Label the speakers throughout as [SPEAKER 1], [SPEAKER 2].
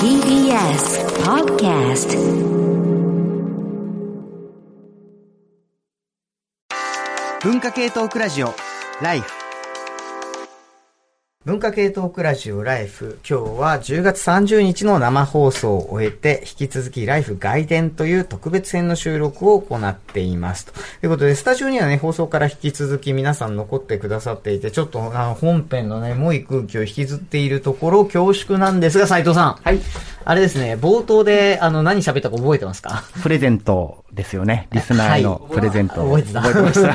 [SPEAKER 1] TBS Podcast.
[SPEAKER 2] 文化系トークラジオライフ。文化系トークラジオライフ今日は10月30日の生放送を終えて引き続きライフ外伝という特別編の収録を行っていますと。いうことでスタジオにはね放送から引き続き皆さん残ってくださっていてちょっとあの本編のねもい空気を引きずっているところ恐縮なんですが斉藤さん。
[SPEAKER 3] はい。
[SPEAKER 2] あれですね冒頭であの何喋ったか覚えてますか？
[SPEAKER 3] プレゼントですよね。リスナーのプレゼント。
[SPEAKER 2] 覚えてた
[SPEAKER 3] 覚えてました。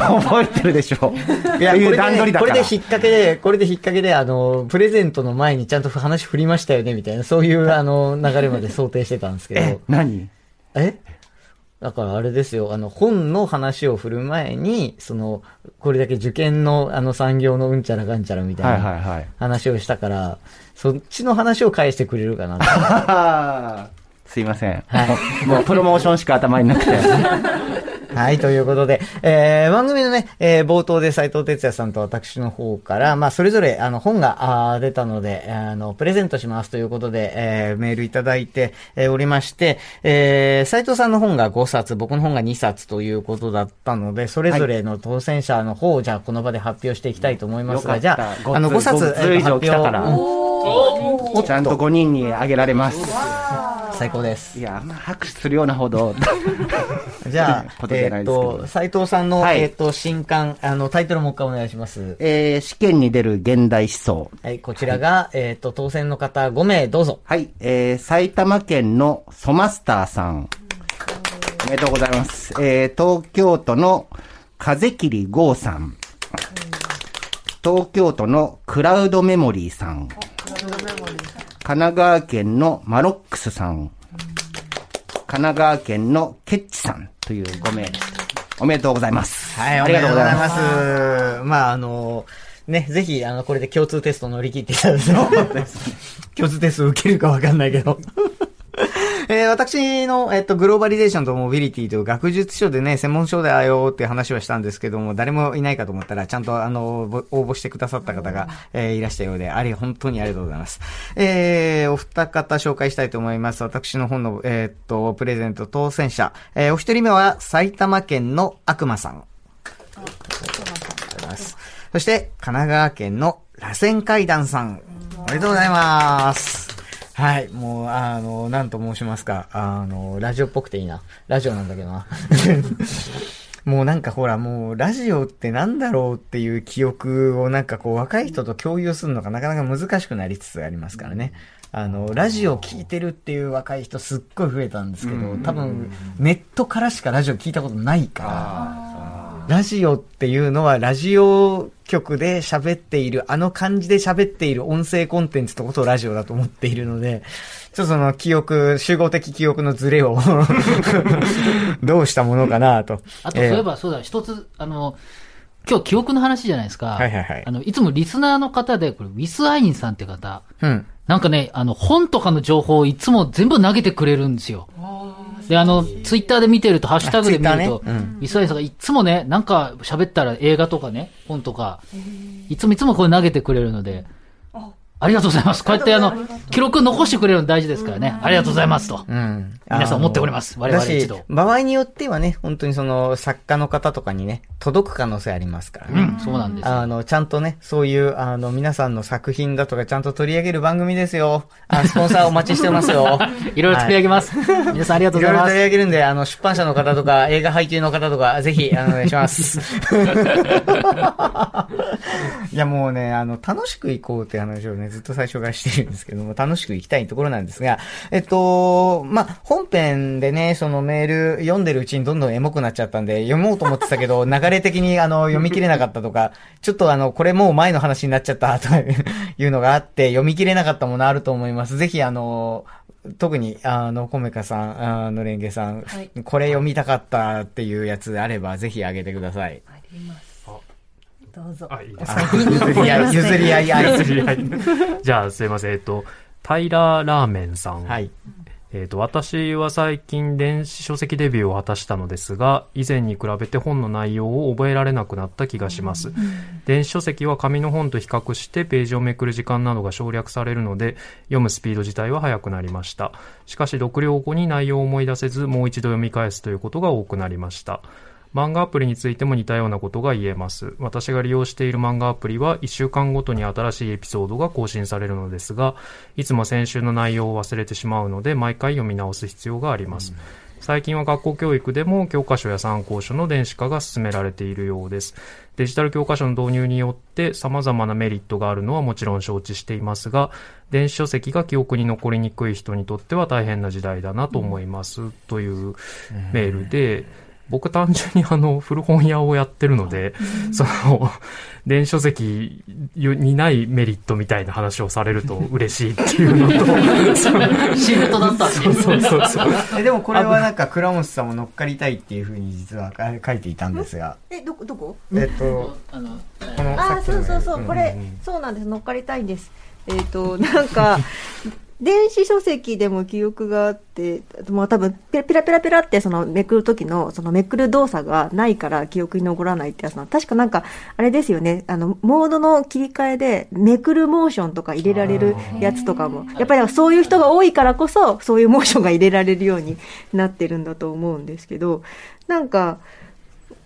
[SPEAKER 3] 覚えてるでしょう。
[SPEAKER 2] いや、
[SPEAKER 3] という
[SPEAKER 2] これでね、
[SPEAKER 3] 段取りだから。
[SPEAKER 2] これで引っ掛けで、これで引っ掛けで、あの、プレゼントの前にちゃんと話振りましたよね、みたいな、そういう、あの、流れまで想定してたんですけ
[SPEAKER 3] え
[SPEAKER 2] ど、、
[SPEAKER 3] 何？
[SPEAKER 2] え？だからあれですよ、あの、本の話を振る前に、その、これだけ受験の、あの、産業のうんちゃらがんちゃらみた
[SPEAKER 3] はい
[SPEAKER 2] いな
[SPEAKER 3] はいはい。
[SPEAKER 2] 話をしたから、そっちの話を返してくれるかなと。
[SPEAKER 3] すいません。もうプロモーションしか頭になくて。
[SPEAKER 2] はい、ということで、えー、番組のね、えー、冒頭で斉藤哲也さんと私の方から、まあ、それぞれ、あの、本が、あー出たので、あの、プレゼントしますということで、えー、メールいただいて、えー、おりまして、えー、斉藤さんの本が5冊、僕の本が2冊ということだったので、それぞれの当選者の方を、じゃあ、この場で発表していきたいと思いますが、
[SPEAKER 3] よかった
[SPEAKER 2] じゃあ、あの、5冊、
[SPEAKER 3] ごっつ以上来たから
[SPEAKER 2] 発表
[SPEAKER 3] ちゃんと5人にあげられます。
[SPEAKER 2] 最高です
[SPEAKER 3] い。や、まあ拍手するようなほど。
[SPEAKER 2] じゃあ
[SPEAKER 3] こ、とじ
[SPEAKER 2] えっ
[SPEAKER 3] ゃないですけど
[SPEAKER 2] と、斉藤さんの、
[SPEAKER 3] はい
[SPEAKER 2] えっと、新刊、あの、タイトルもう一回お願いします。
[SPEAKER 3] えー、試験に出る現代思想。
[SPEAKER 2] はい、こちらが、えっ、と、当選の方5名どうぞ。
[SPEAKER 3] はい、えー、埼玉県のソマスターさん。おめでとうございます。えー、東京都の風切剛さん。東京都のクラウドメモリーさん。神奈川県のマロックスさん。神奈川県のケッチさんという5名です。おめでとうございます。
[SPEAKER 2] はい、
[SPEAKER 3] ありがとうございます。
[SPEAKER 2] す。まあ、あの、ね、ぜひ、あの、これで共通テスト乗り切っていただいて、共通テスト受けるかわかんないけど。えー私の、えっと、グローバリゼーションとモビリティという学術書でね、専門書だよって話はしたんですけども、誰もいないかと思ったら、ちゃんと、あの、ぼ応募してくださった方が、えーいらしたようで、あれ、本当にありがとうございます。えーお二方紹介したいと思います。私の本の、えーっと、プレゼント当選者。えーお一人目は、埼玉県の悪魔さん。ありがとうございます。そして、神奈川県の螺旋階段さん。おめでとうございます。はい。もう、あの、なんと申しますか。あの、ラジオっぽくていいな。ラジオなんだけどな。もうなんかほら、もう、ラジオってなんだろうっていう記憶をなんかこう、若い人と共有するのがなかなか難しくなりつつありますからね。あの、ラジオ聞いてるっていう若い人すっごい増えたんですけど、多分、ネットからしかラジオ聞いたことないから、ラジオっていうのはラジオ局で喋っている、あの感じで喋っている音声コンテンツのことをラジオだと思っているので、ちょっとその記憶、集合的記憶のズレを どうしたものかなと。
[SPEAKER 4] あと、そういえば、そうだ、一つ、あの、今日記憶の話じゃないですか。
[SPEAKER 2] はいはいはい
[SPEAKER 4] あの、いつもリスナーの方で、これ、ウィスアインさんって方、
[SPEAKER 2] うん。
[SPEAKER 4] なんかね、あの、本とかの情報をいつも全部投げてくれるんですよ。で、あの、ツイッターで見てると、ハッシュタグで見ると、
[SPEAKER 2] ねうん
[SPEAKER 4] ウィスアインさんがいつもね、なんか喋ったら映画とかね、本とか、いつもいつもこれ投げてくれるので、ありがとうございます。こうやってあの、記録残してくれるの大事ですからね。ありがとうございますと。
[SPEAKER 2] うん。
[SPEAKER 4] 皆さん思っております我々一同
[SPEAKER 2] だし場合によってはね、本当にその作家の方とかにね、届く可能性ありますからね。
[SPEAKER 4] うん、そうなんですよ。
[SPEAKER 2] あの、ちゃんとね、そういう、あの、皆さんの作品だとかちゃんと取り上げる番組ですよ。あ、スポンサーお待ちしてますよ。
[SPEAKER 4] いろいろ取り上げます。皆さんありがとうございます
[SPEAKER 2] いろいろ取り。上げるんで、あの、出版社の方とか、映画配給の方とか、ぜひ、あの、お願いします。いや、もうね、あの、楽しく行こうって話をね、ずっと最初からしてるんですけども、楽しく行きたいところなんですが、えっと、まあ、本編でね、そのメール読んでるうちにどんどんエモくなっちゃったんで、読もうと思ってたけど、流れ的に、あの、読み切れなかったとか、ちょっとあの、これもう前の話になっちゃった、というのがあって、読み切れなかったものあると思います。ぜひ、あの、特に、あの、コメカさん、あの、レンゲさん、これ読みたかったっていうやつあれば、ぜひあげてください。
[SPEAKER 5] どうぞ。
[SPEAKER 6] あ、いいです
[SPEAKER 2] あ譲り合い、譲り合い、愛する。
[SPEAKER 6] はい。じゃあ、すいません。えっと、タイラーラーメンさん。
[SPEAKER 2] はい。
[SPEAKER 6] えっ、と、私は最近電子書籍デビューを果たしたのですが、以前に比べて本の内容を覚えられなくなった気がします。電子書籍は紙の本と比較してページをめくる時間などが省略されるので、読むスピード自体は速くなりました。しかし、読了後に内容を思い出せず、もう一度読み返すということが多くなりました。漫画アプリについても似たようなことが言えます。私が利用している漫画アプリは1週間ごとに新しいエピソードが更新されるのですが、いつも先週の内容を忘れてしまうので、毎回読み直す必要があります。最近は学校教育でも教科書や参考書の電子化が進められているようです。デジタル教科書の導入によって様々なメリットがあるのはもちろん承知していますが、電子書籍が記憶に残りにくい人にとっては大変な時代だなと思います。というメールで、僕単純にあの、古本屋をやってるので、その、電子書籍にないメリットみたいな話をされると嬉しいっていうのと、
[SPEAKER 4] シフトだったん
[SPEAKER 6] そうそうそうそう。
[SPEAKER 2] えでもこれはなんか倉本さんも乗っかりたいっていうふうに実はあ書いていたんですが、
[SPEAKER 5] え、どこ、どこ？
[SPEAKER 2] えっと、
[SPEAKER 4] あの、
[SPEAKER 2] この
[SPEAKER 5] あそうそうそう、
[SPEAKER 2] ん。
[SPEAKER 5] これ、そうなんです。乗っかりたいんです。えっ、と、なんか、電子書籍でも記憶があって、まあ多分、ペラペラペラペラってそのめくる時の、そのめくる動作がないから記憶に残らないってやつなの。確かなんか、あれですよね、あの、モードの切り替えで、めくるモーションとか入れられるやつとかも、やっぱりそういう人が多いからこそ、そういうモーションが入れられるようになってるんだと思うんですけど、なんか、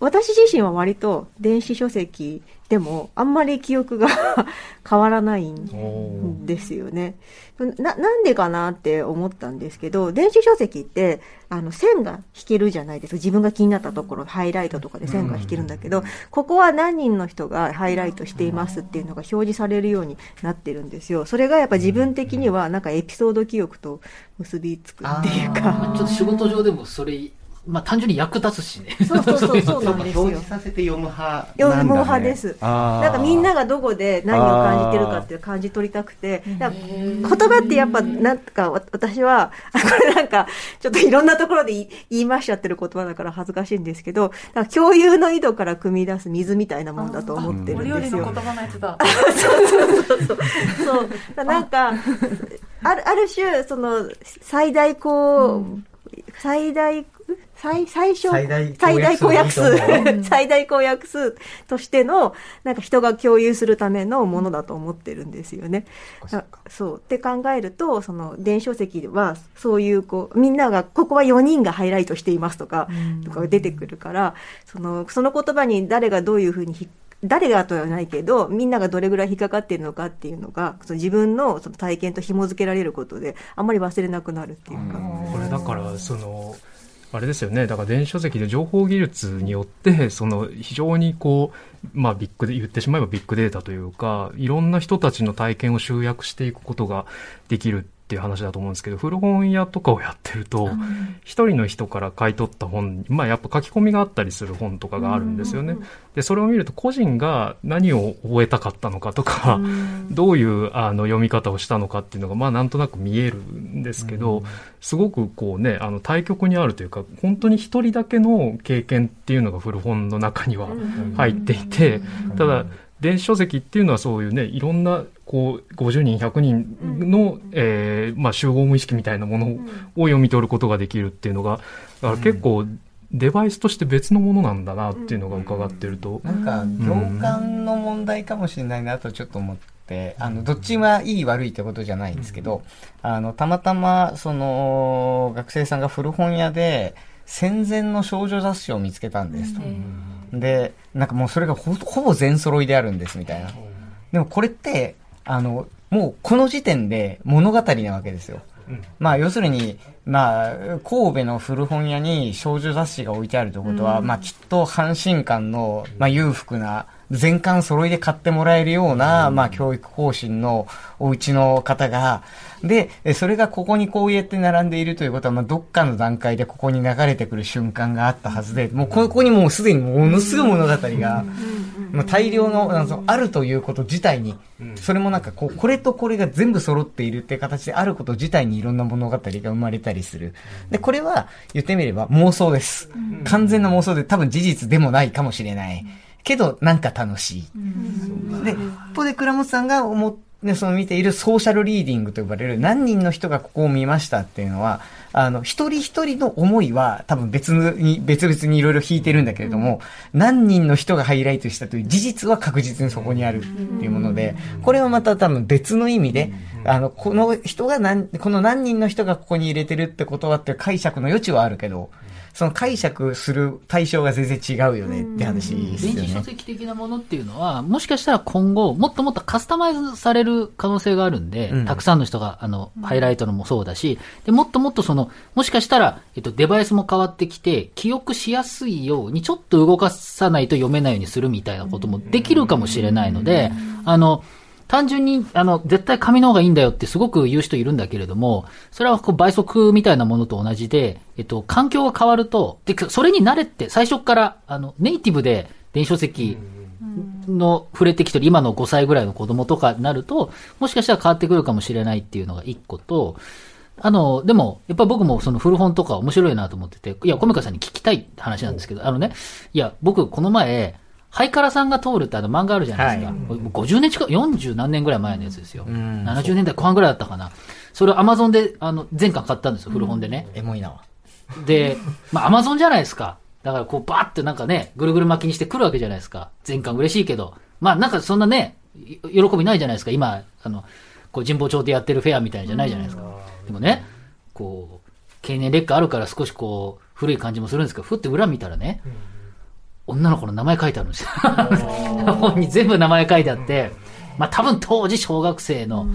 [SPEAKER 5] 私自身は割と電子書籍でもあんまり記憶が 変わらないんですよね。な、なんでかなって思ったんですけど、電子書籍って、あの、線が引けるじゃないですか。自分が気になったところ、ハイライトとかで線が引けるんだけど、ここは何人の人がハイライトしていますっていうのが表示されるようになってるんですよ。それがやっぱ自分的にはなんかエピソード記憶と結びつくっていうか。
[SPEAKER 4] ちょっと仕事上でもそれ、まあ単純に役立つしね。
[SPEAKER 5] そうそうそう、そうなんですよ
[SPEAKER 3] 表。示させて読む派
[SPEAKER 5] 読む
[SPEAKER 3] なんだ、ね。
[SPEAKER 5] 派です。なんかみんながどこで何を感じてるかっていう感じ取りたくて、言葉ってやっぱ、なんかわ私は、あ これなんか、ちょっといろんなところで言いましちゃってる言葉だから恥ずかしいんですけど、共有の井戸から汲み出す水みたいなもんだと思ってる
[SPEAKER 7] お
[SPEAKER 5] んですよ
[SPEAKER 7] 料理の言。葉のやつだ。
[SPEAKER 5] そう。だなんか、ある、ある種、その、最大こう、最大、最、最小、
[SPEAKER 2] 最大
[SPEAKER 5] 最大公約数最大公約数としての、なんか人が共有するためのものだと思ってるんですよね。だそう。って考えると、その、電子書籍は、そういう、こう、みんなが、ここは4人がハイライトしていますとか、とかが出てくるから、その、その言葉に誰がどういうふうにひ誰がとはないけど、みんながどれぐらい引っかかっているのかっていうのが、その自分のその体験と紐付けられることで、あんまり忘れなくなるっていうか。
[SPEAKER 6] これだから、その、あれですよね。だから電子書籍で情報技術によって、その非常にこう、まあビッグで言ってしまえばビッグデータというか、いろんな人たちの体験を集約していくことができるっていう話だと思うんですけど、古本屋とかをやってると、一人の人から買い取った本、まあやっぱ書き込みがあったりする本とかがあるんですよね。で、それを見ると個人が何を覚えたかったのかとか、どういうあの読み方をしたのかっていうのが、まあなんとなく見えるんですけど、すごくこうね、あの対極にあるというか、本当に一人だけの経験っていうのが古本の中には入っていて、ただ、電子書籍っていうのはそういうね、いろんな、こう、50人、100人の、えーまあ集合無意識みたいなものを読み取ることができるっていうのが、だから結構、デバイスとして別のものなんだなっていうのが伺ってると、
[SPEAKER 2] なんか、行間の問題かもしれないなとちょっと思って、あの、どっちがいい悪いってことじゃないんですけど、あの、たまたま、その、学生さんが古本屋で、戦前の少女雑誌を見つけたんですと。で、なんかもうそれがほほぼ全揃いであるんですみたいな。でもこれって、あの、もうこの時点で物語なわけですよ。まあ要するに、まあ、神戸の古本屋に少女雑誌が置いてあるということは、まあきっと阪神館の、まあ裕福な、全巻揃いで買ってもらえるような、まあ教育方針のお家の方が、で、えそれがここにこうやって並んでいるということは、まあどっかの段階でここに流れてくる瞬間があったはずで、もうここにもうすでにものすごい物語が、まあ、大量のあのあるということ自体に、それもなんかこう、これとこれが全部揃っているっていう形であること自体にいろんな物語が生まれたりする。で、これは言ってみれば妄想です。完全な妄想で多分事実でもないかもしれない。けど、なんか楽しい。で、一方で倉本さんが思っね、その見ているソーシャルリーディングと呼ばれる何人の人がここを見ましたっていうのは、あの、一人一人の思いは多分別に、別々にいろいろ引いてるんだけれども、何人の人がハイライトしたという事実は確実にそこにあるっていうもので、これはまた多分別の意味で、あの、この人が何、この何人の人がここに入れてるってことはっていう解釈の余地はあるけど、その解釈する対象が全然違うよねって話ですよ
[SPEAKER 4] 電子書
[SPEAKER 2] ね。
[SPEAKER 4] 籍的なものっていうのは、もしかしたら今後、もっともっとカスタマイズされる可能性があるんで、
[SPEAKER 2] うん
[SPEAKER 4] たくさんの人が、あの、ハイライトのもそうだし、で、もっともっとその、もしかしたら、えっと、デバイスも変わってきて、記憶しやすいように、ちょっと動かさないと読めないようにするみたいなこともできるかもしれないので、あの、単純に、あの、絶対紙の方がいいんだよってすごく言う人いるんだけれども、それはこう倍速みたいなものと同じで、えっと、環境が変わると、で、それに慣れて、最初から、あの、ネイティブで電子書籍の触れてきてる今の5歳ぐらいの子供とかになると、もしかしたら変わってくるかもしれないっていうのが一個と、あの、でも、やっぱ僕もその古本とか面白いなと思ってて、いや、コメカさんに聞きたいって話なんですけど、あのね、いや、僕この前、ハイカラさんが通るってあの漫画あるじゃないですか。
[SPEAKER 2] はい
[SPEAKER 4] もう50年近く、40何年ぐらい前のやつですよ。
[SPEAKER 2] ん
[SPEAKER 4] 70年代後半ぐらいだったかな。それをアマゾンで、あの、全巻買ったんですよ、古本でね。
[SPEAKER 2] エモいなわ。
[SPEAKER 4] で、まあ、アマゾンじゃないですか。だから、こう、バーってなんかね、ぐるぐる巻きにしてくるわけじゃないですか。全巻嬉しいけど。まあ、なんかそんなね、い喜びないじゃないですか。今、あの、こう、神保町でやってるフェアみたいじゃないじゃないですか。でもね、こう、経年劣化あるから少しこう、古い感じもするんですけど、ふって裏見たらね、女の子の名前書いてあるんですよ。本に全部名前書いてあって、まあ多分当時小学生の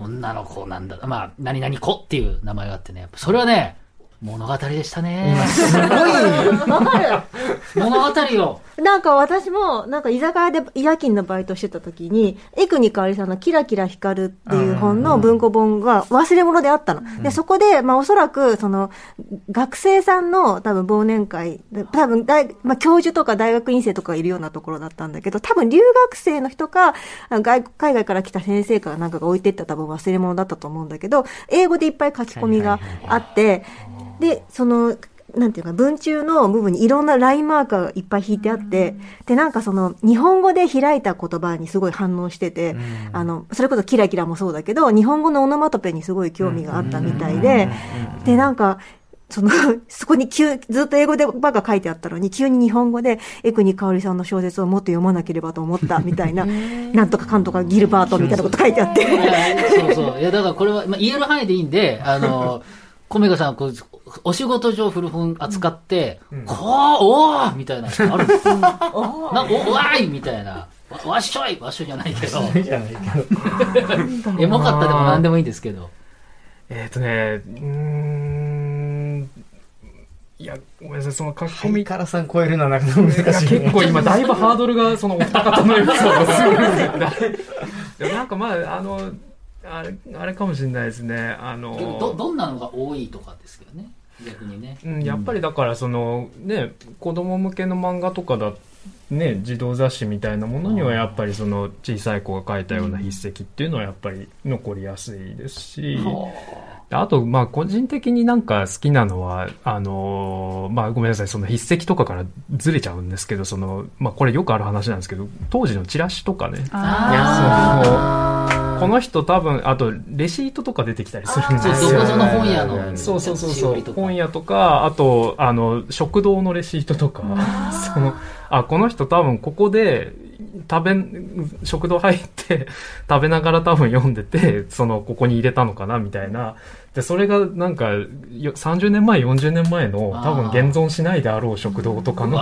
[SPEAKER 4] 女の子なんだ。まあ、何々子っていう名前があってね、それはね、物語でしたね。
[SPEAKER 2] すごい、
[SPEAKER 4] 物語よ。
[SPEAKER 5] なんか私も、なんか居酒屋で夜勤のバイトしてた時に、エクニカオリさんのキラキラ光るっていう本の文庫本が忘れ物であったの。で、そこで、まあおそらく、その、学生さんの多分忘年会、で多分大、まあ教授とか大学院生とかがいるようなところだったんだけど、多分留学生の人か、あ外海外から来た先生かなんかが置いてった多分忘れ物だったと思うんだけど、英語でいっぱい書き込みがあって、で、その、なんていうか、文中の部分にいろんなラインマーカーがいっぱい引いてあって、で、なんかその、日本語で開いた言葉にすごい反応してて、あの、それこそキラキラもそうだけど、日本語のオノマトペにすごい興味があったみたいで、で、なんか、その、そこに急、ずっと英語でばっか書いてあったのに、急に日本語で、エクニカオリさんの小説をもっと読まなければと思った、みたいな、なんとかかんとかギルバートみたいなこと書いてあって。
[SPEAKER 4] いやそう。そう。いや、だからこれは、まあ、言える範囲でいいんで、あの、コメガさん、こう、お仕事上古本扱って、こう、おーみたいなのあるんです よ。なお、わーいみたいな。わわっしょいわっしょいじゃないけど。
[SPEAKER 2] じゃないけど。
[SPEAKER 4] エモかったでも何でもいいんですけど。
[SPEAKER 6] えっ、とね、うーん、いや、ごめんなさい、その書き込み、
[SPEAKER 2] ハイカラさん超えるのはなかなか難しい、ね。
[SPEAKER 6] 結構今、だいぶハードルが、そのお二方のエピソードすごいでもなんかまあ、あの、あれ、あれかもしれないですね。あの、
[SPEAKER 4] ど、どんなのが多いとかですけどね。逆にね。
[SPEAKER 6] うん、やっぱりだからそのね子供向けの漫画とかだね児童雑誌みたいなものにはやっぱりその小さい子が書いたような筆跡っていうのはやっぱり残りやすいですし、あとまあ個人的になんか好きなのはあのまあごめんなさいその筆跡とかからずれちゃうんですけどそのまあこれよくある話なんですけど当時のチラシとかね。
[SPEAKER 4] あ
[SPEAKER 6] そのこの人多分あとレシートとか出てきたりするんです
[SPEAKER 4] そう、
[SPEAKER 6] よ
[SPEAKER 4] どこぞの本屋の。
[SPEAKER 6] そうそうそう本屋とかあとあの食堂のレシートとか。そのあこの人多分ここで食べ食堂入って食べながら多分読んでてそのここに入れたのかなみたいな。でそれがなんか30年前40年前の多分現存しないであろう食堂とかの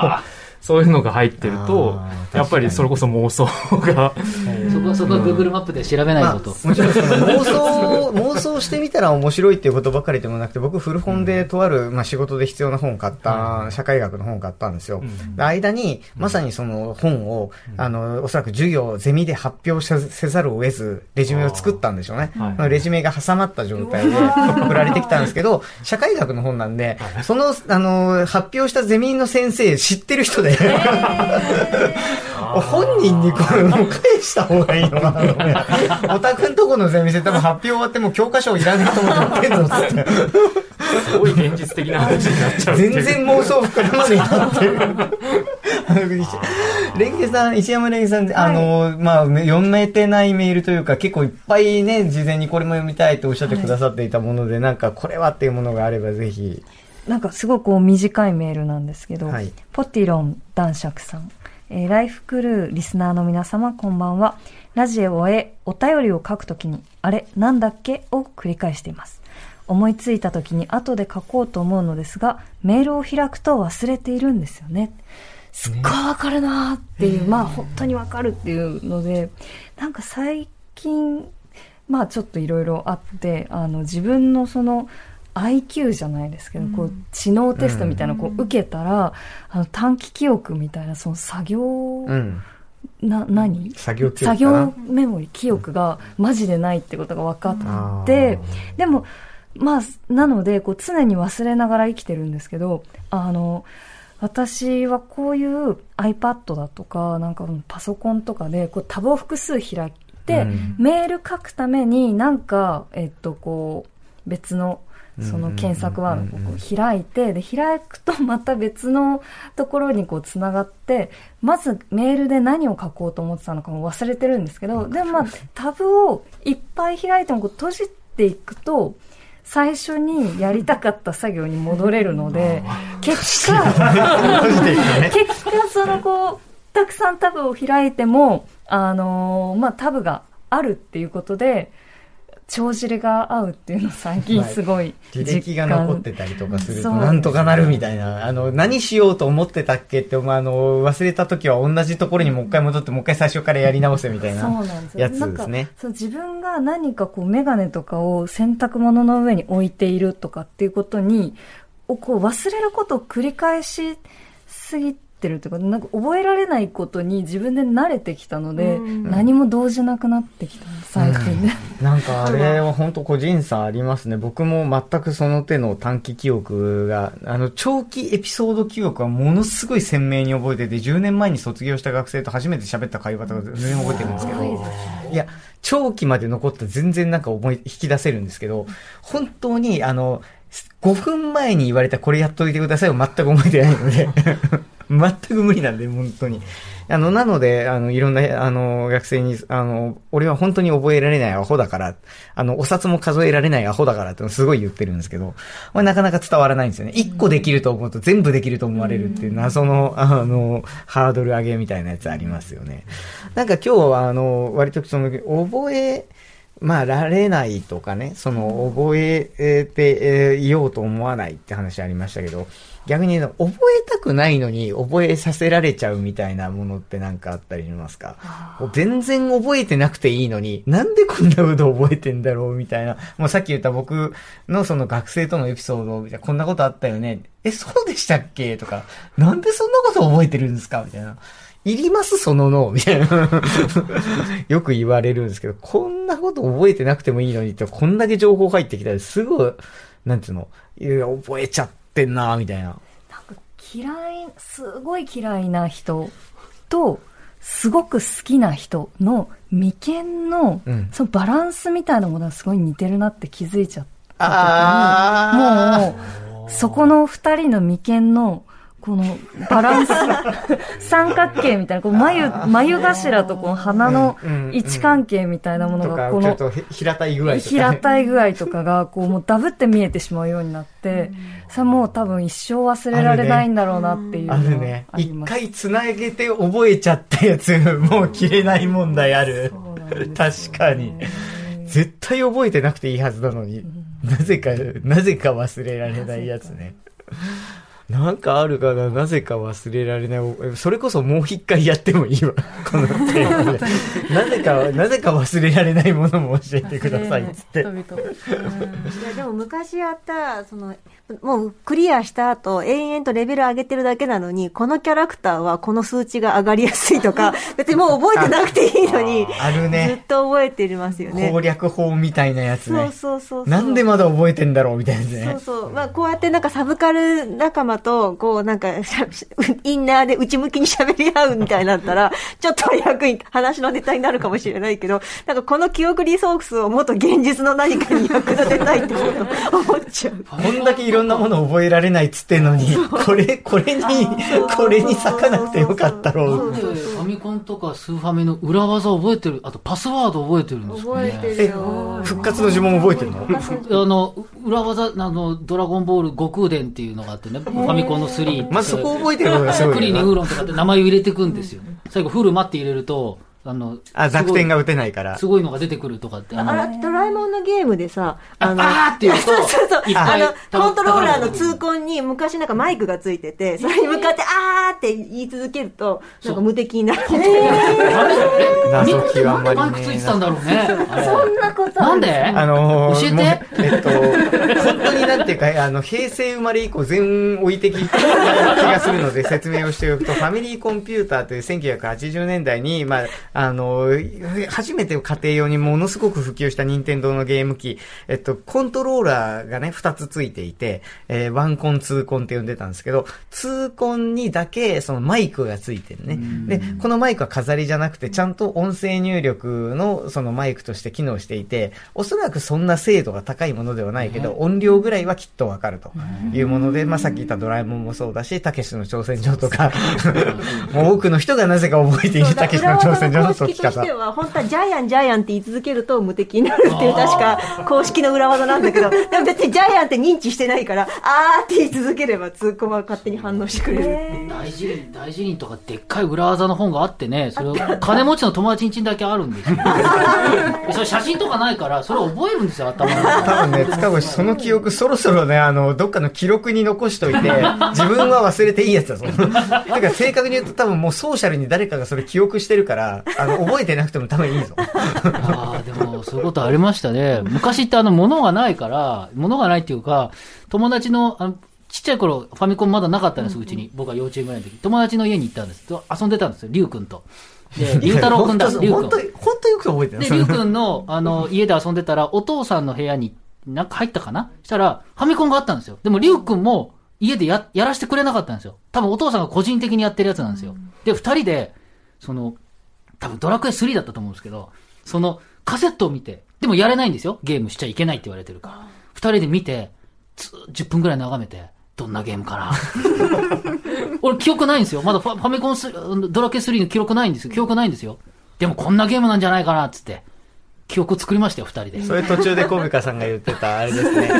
[SPEAKER 6] そういうのが入ってるとやっぱりそれこそ妄想が
[SPEAKER 4] そこは、そこは Google マップで調べない
[SPEAKER 2] まあ、
[SPEAKER 4] こと。
[SPEAKER 2] もちろんその妄想、妄想してみたら面白いっていうことばかりでもなくて、僕古本でとある、まあ、仕事で必要な本を買った、社会学の本を買ったんですよ。
[SPEAKER 6] ん。
[SPEAKER 2] で間に、まさにその本を、あの、おそらく授業、ゼミで発表せせざるを得ず、レジュメを作ったんでしょうね。
[SPEAKER 6] はい。
[SPEAKER 2] レジュメが挟まった状態で送られてきたんですけど、社会学の本なんで、その、あの、発表したゼミの先生知ってる人で、本人にこれもう返した方がいいのかな。おたくんとこのゼミ生多分発表終わってもう教科書いらないと思って言ってんぞっつって。
[SPEAKER 6] すごい現実的な話になっちゃう
[SPEAKER 2] 全然妄想膨らまねえなっていう。レンゲさん、石山レンゲさん、あの、まあ、読めてないメールというか、結構いっぱいね、事前にこれも読みたいとおっしゃってくださっていたもので、なんか、これはっていうものがあれば、ぜひ。
[SPEAKER 7] なんかすごく短いメールなんですけど、
[SPEAKER 2] はい
[SPEAKER 7] ポティロン男爵さん、えーライフクルーリスナーの皆様こんばんは。ラジオへお便りを書くときに、あれ、なんだっけ？を繰り返しています。思いついたときに後で書こうと思うのですが、メールを開くと忘れているんですよね。すっごいわかるなーっていう、まあ本当にわかるっていうので、なんか最近、まあちょっといろいろあって、あの自分のその IQ じゃないですけど、こう知能テストみたいなこう受けたら、あの短期記憶みたいなその作業、
[SPEAKER 2] うん。
[SPEAKER 7] な、何？
[SPEAKER 2] 作業記
[SPEAKER 7] 作業メモリ、記憶がマジでないってことが分かって、でも、まあ、なので、こう、常に忘れながら生きてるんですけど、あの、私はこういう iPad だとか、なんかパソコンとかで、こう、タブを複数開いて、
[SPEAKER 2] うん。
[SPEAKER 7] メール書くためになんか、えっと、こう、別の、その検索ワードを開いて、で、開くとまた別のところにこう繋がって、まずメールで何を書こうと思ってたのかも忘れてるんですけど、でもまあ、タブをいっぱい開いてもこう閉じていくと、最初にやりたかった作業に戻れるので、結果、結果そのこう、たくさんタブを開いても、あのーまあ、タブがあるっていうことで、帳尻が合うっていうのを最近すごい
[SPEAKER 2] 履歴が残ってたりとかすると、なんとかなるみたいな。あの、何しようと思ってたっけって、まあ、あの、忘れた時は同じところにもう一回戻って、もう一回最初からやり直せみたいな。
[SPEAKER 7] そうなんですよ。
[SPEAKER 2] やつですね
[SPEAKER 7] かそう自分が何かこうメガネとかを洗濯物の上に置いているとかっていうことに、をこう忘れることを繰り返しすぎてるというか、なんか覚えられないことに自分で慣れてきたので、何も動じなくなってきた最近。ね。
[SPEAKER 2] なんかあれは本当個人差ありますね。僕も全くその手の短期記憶が、あの、長期エピソード記憶はものすごい鮮明に覚えてて、10年前に卒業した学生と初めて喋った会話とか全然覚えてるんですけど、いや、長期まで残ったら全然なんか思い、引き出せるんですけど、本当にあの、5分前に言われたこれやっといてくださいを全く覚えてないので、全く無理なんで、本当に。あの、なので、あの、いろんな、あの、学生に、あの、俺は本当に覚えられないアホだから、あの、お札も数えられないアホだからってのすごい言ってるんですけど、まあ、なかなか伝わらないんですよね。1個できると思うと全部できると思われるっていう謎の、あの、ハードル上げみたいなやつありますよね。なんか今日は、あの、割とその、覚え、まあ、られないとかね、その、覚えてえーいようと思わないって話ありましたけど、逆に、覚えたくないのに覚えさせられちゃうみたいなものってなんかあったりしますか？全然覚えてなくていいのに、なんでこんなこと覚えてんだろうみたいな。もうさっき言った僕のその学生とのエピソードみたいな、こんなことあったよね。え、そうでしたっけ？とか、なんでそんなこと覚えてるんですか？みたいな。いりますその脳みたいな。よく言われるんですけど、こんなこと覚えてなくてもいいのにって、こんだけ情報入ってきたら、すぐ、なんていうの、いや、覚えちゃってんなみたいな。
[SPEAKER 7] なんか嫌い、すごい嫌いな人と、すごく好きな人の眉間の、
[SPEAKER 2] うん
[SPEAKER 7] そのバランスみたいなものがすごい似てるなって気づいちゃった
[SPEAKER 2] あ
[SPEAKER 7] 時に、もう、そこの二人の眉間の、このバランス、三角形みたいな、こう眉、眉頭とこの鼻の位置関係みたいなものが、この
[SPEAKER 2] 平たい具合とか、ね。
[SPEAKER 7] 平たい具合とかが、こう、もうダブって見えてしまうようになって、それもう多分一生忘れられないんだろうなっていう
[SPEAKER 2] あるね。一。回繋げて覚えちゃったやつ、もう切れない問題ある。確かに。絶対覚えてなくていいはずなのに、なぜか、なぜか忘れられないやつね。なんかあるかななぜか忘れられない。それこそもう一回やってもいいわ。このテーマで。なぜか、なぜか忘れられないものも教えてくださいっつって。
[SPEAKER 5] いやでも昔やった、その、もうクリアした後、延々とレベル上げてるだけなのに、このキャラクターはこの数値が上がりやすいとか、別にもう覚えてなくていいのに、
[SPEAKER 2] ある
[SPEAKER 5] ずっ
[SPEAKER 2] ね。
[SPEAKER 5] と覚えてますよね
[SPEAKER 2] 攻。略法みたいなやつね。
[SPEAKER 5] そうそうそう。
[SPEAKER 2] なんでまだ覚えてんだろうみたいなね。
[SPEAKER 5] そうそう。まあ、こうやってなんかサブカル仲間様と、こう、なんか、インナーで内向きに喋り合うみたいになったら、ちょっと役に、話のネタになるかもしれないけど、なんかこの記憶リソースをもっと現実の何かに役立てたいってこと思っちゃう。
[SPEAKER 2] こんだけいろんなもの覚えられないっつってんのに、これ、これに、これに咲かなくてよかったろう。
[SPEAKER 4] でファミコンとかスーファミの裏技覚えてる、あとパスワード覚えてるんですか
[SPEAKER 5] 覚
[SPEAKER 4] ね。
[SPEAKER 5] えてるよ。
[SPEAKER 2] 復活の呪文覚えてるの？
[SPEAKER 4] あの、裏技、あの、ドラゴンボール悟空伝っていうのがあってね、ファミコンの3。
[SPEAKER 2] まあ、そこ覚えてるのがすご
[SPEAKER 4] クリ
[SPEAKER 2] いよな。
[SPEAKER 4] にウーロンとかって名前を入れていくんですよ。最後、フル待って入れると、あの、
[SPEAKER 2] あ、弱点が打てないから。
[SPEAKER 4] す。ごいのが出てくるとかって、あの、
[SPEAKER 5] あら、ドラえもんのゲームでさ、あの、
[SPEAKER 4] あーって言うと
[SPEAKER 5] そうそうそう。あの、コントローラーの
[SPEAKER 4] 宝
[SPEAKER 5] 痛恨に昔なんかマイクがついてて、それに向かって、あーって言い続けると、なんか無敵になる。
[SPEAKER 4] あれえ
[SPEAKER 2] 謎極まり
[SPEAKER 4] マイクついてたんだろうね。
[SPEAKER 7] そんなこと
[SPEAKER 4] なんで？
[SPEAKER 2] あのー、
[SPEAKER 4] 教えて
[SPEAKER 2] もうえっと、本当になんてか、あの、平成生まれ以降全置いてき気がするので 説明をしておくと、ファミリーコンピューターという1980年代に、まあ、あの、初めて家庭用にものすごく普及した任天堂のゲーム機、えっと、コントローラーがね、二つついていて、えーワンコン、ツーコンって呼んでたんですけど、ツーコンにだけ、そのマイクがついてるね。で、このマイクは飾りじゃなくて、ちゃんと音声入力のそのマイクとして機能していて、おそらくそんな精度が高いものではないけど、音量ぐらいはきっとわかるというもので、まあさっき言ったドラえもんもそうだし、たけしの挑戦状とか、もう多くの人がなぜか覚えているたけしの挑戦状の解き方
[SPEAKER 5] とし。ては、本当はジャイアン、ジャイアンって言い続けると無敵になるっていう、確か公式の裏技なんだけど、でも別にジャイアンって認知してないから、あーって言い続ければ通行は勝手に反応してくれる。
[SPEAKER 4] 大事に、大事にとかでっかい裏技の本があってね、それを金持ちの友達んちにだけあるんですよ。でそれ写真とかないから、それを覚えるんですよ、頭の中で。
[SPEAKER 2] 多分ね、塚越、その記憶そろそろね、あの、どっかの記録に残しといて、自分は忘れていいやつだぞ。てか、正確に言うと多分もうソーシャルに誰かがそれ記憶してるから、あの、覚えてなくても多分いいぞ。
[SPEAKER 4] ああ、でも、そういうことありましたね。昔ってあの、物がないから、物がないっていうか、友達の、あのちっちゃい頃、ファミコンまだなかったんです、うちに。僕は幼稚園ぐらいの時。友達の家に行ったんです。と遊んでたんですよ、リュウ君と。で、リュウ太郎君だ、
[SPEAKER 2] 本当本当によく覚えてる
[SPEAKER 4] で、リュウ君の、あの、家で遊んでたら、お父さんの部屋に、なんか入ったかな？したら、ファミコンがあったんですよ。でも、リュウ君も、家でや、やらせてくれなかったんですよ。多分お父さんが個人的にやってるやつなんですよ。で、二人で、その、多分ドラクエ3だったと思うんですけど、そのカセットを見て、でもやれないんですよ。ゲームしちゃいけないって言われてるから。二人で見て、10分くらい眺めて、どんなゲームかな？俺記憶ないんですよ。まだファミコンドラクエ3の記録ないんですよ。記憶ないんですよ。でもこんなゲームなんじゃないかなつって、記憶作りましたよ、二人で。
[SPEAKER 2] それ途中でコミカさんが言ってた、あれですね。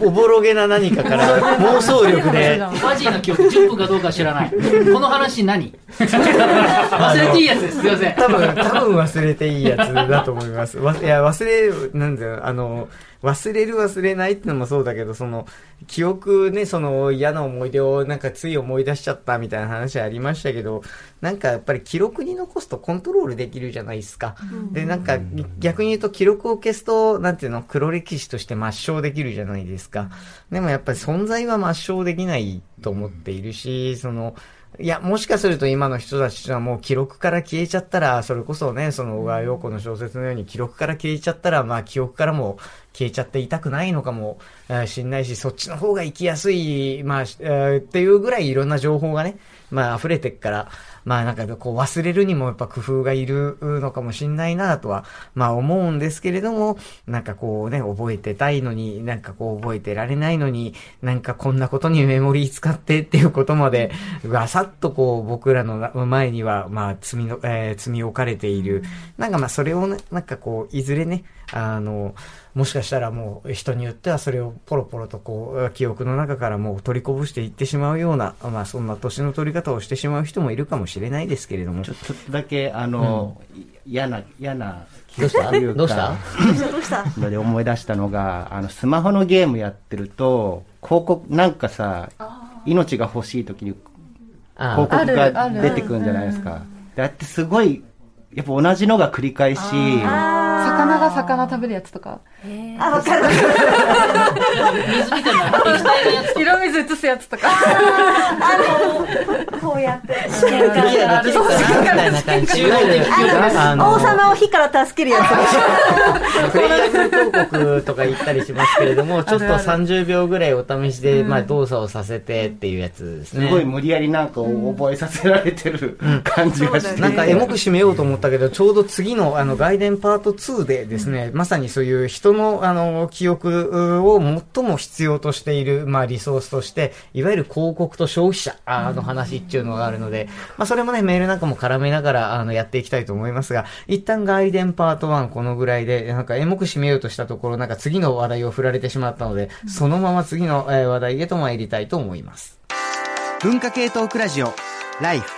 [SPEAKER 2] おぼろげな何かから 妄想力で、
[SPEAKER 4] ファジーな記憶、10分かどうか知らない。この話何？忘れていいやつです。すいません。
[SPEAKER 2] 多分、多分忘れていいやつだと思います。わいや、忘れ、なんだよ、あの、忘れる忘れないってのもそうだけど、その、記憶ね、その嫌な思い出をなんかつい思い出しちゃったみたいな話ありましたけど、なんかやっぱり記録に残すとコントロールできるじゃないですか。で、なんか逆に言うと記録を消すと、なんていうの、黒歴史として抹消できるじゃないですか。でもやっぱり存在は抹消できないと思っているし、その、いや、もしかすると今の人たちはもう記録から消えちゃったら、それこそね、その小川陽子の小説のように記録から消えちゃったら、まあ記憶からも消えちゃっていたくないのかもえーしんないし、そっちの方が生きやすい、まあ、しえーっていうぐらいいろんな情報がね、まあ溢れてっから、まあなんかこう忘れるにもやっぱ工夫がいるのかもしんないなとは、まあ思うんですけれども、なんかこうね、覚えてたいのに、なんかこう覚えてられないのに、なんかこんなことにメモリー使ってっていうことまで、わさっとこう僕らの前には、まあ積みの、えー積み置かれている。なんかまあそれをね、なんかこう、いずれね、あの、もしかしたらもう人によってはそれをポロポロとこう、記憶の中からもう取りこぼしていってしまうような、まあそんな年の取り方をしてしまう人もいるかもしれないですけれども。
[SPEAKER 3] ちょっとだけ、あの、嫌な、嫌な、
[SPEAKER 2] どうした？どうした？
[SPEAKER 5] どうした？
[SPEAKER 3] ので思い出したのが、あの、スマホのゲームやってると、広告、なんかさ、命が欲しい時に
[SPEAKER 2] あ
[SPEAKER 3] 広告が出てくるんじゃないですか。だってすごい、やっぱ同じのが繰り返し、
[SPEAKER 8] 魚が魚食べるやつとか、
[SPEAKER 5] あ、わかる。
[SPEAKER 4] 水みたいな液体のやつと
[SPEAKER 8] 色水移すやつとか、
[SPEAKER 5] こうやって。
[SPEAKER 2] できるできるかなみたいな感じ。
[SPEAKER 5] 王様を火から助けるやつ。
[SPEAKER 2] プレイヤブル広告とか言ったりしますけれども、ちょっと30秒ぐらいお試しで、まあ動作をさせてっていうやつですね。
[SPEAKER 3] すごい無理やりなんかを覚えさせられてる感じがして。
[SPEAKER 2] なんかエモく締めようと思ったけど、ちょうど次のあの外伝パート2 2でですね、まさにそういう人のあの記憶を最も必要としている、まあリソースとして、いわゆる広告と消費者の話っていうのがあるので、まあそれもね、メールなんかも絡めながらあのやっていきたいと思いますが、一旦外伝パート1このぐらいで、なんかエモく締めようとしたところ、なんか次の話題を振られてしまったので、そのまま次の話題へと参りたいと思います。
[SPEAKER 9] 文化系トークラジオライフ